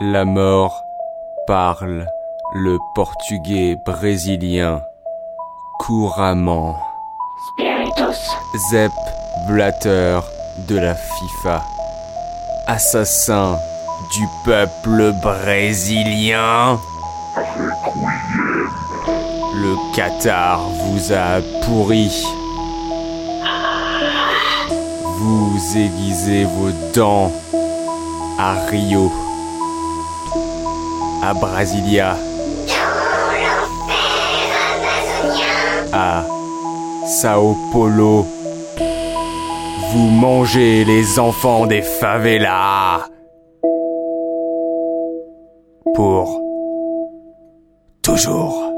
La mort parle le portugais brésilien couramment. Spiritus. Zep Blatter de la FIFA. Assassin du peuple brésilien. Le Qatar vous a pourri. Vous aiguisez vos dents à Rio, à Brasilia, à Sao Paulo. Vous mangez les enfants des favelas. Pour toujours.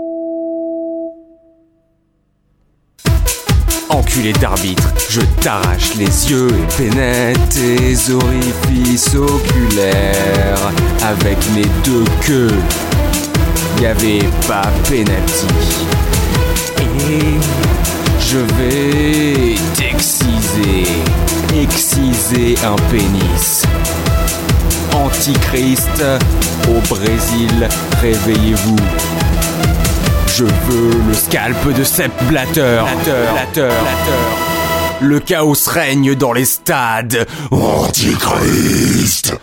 Enculé d'arbitre, je t'arrache les yeux et pénètre tes orifices oculaires. Avec mes deux queues, y avait pas pénalty. Et je vais t'exciser, exciser un pénis. Antichrist, au Brésil, réveillez-vous. Je veux le scalp de Sepp Blatter. Blatter. Le chaos règne dans les stades. Antichrist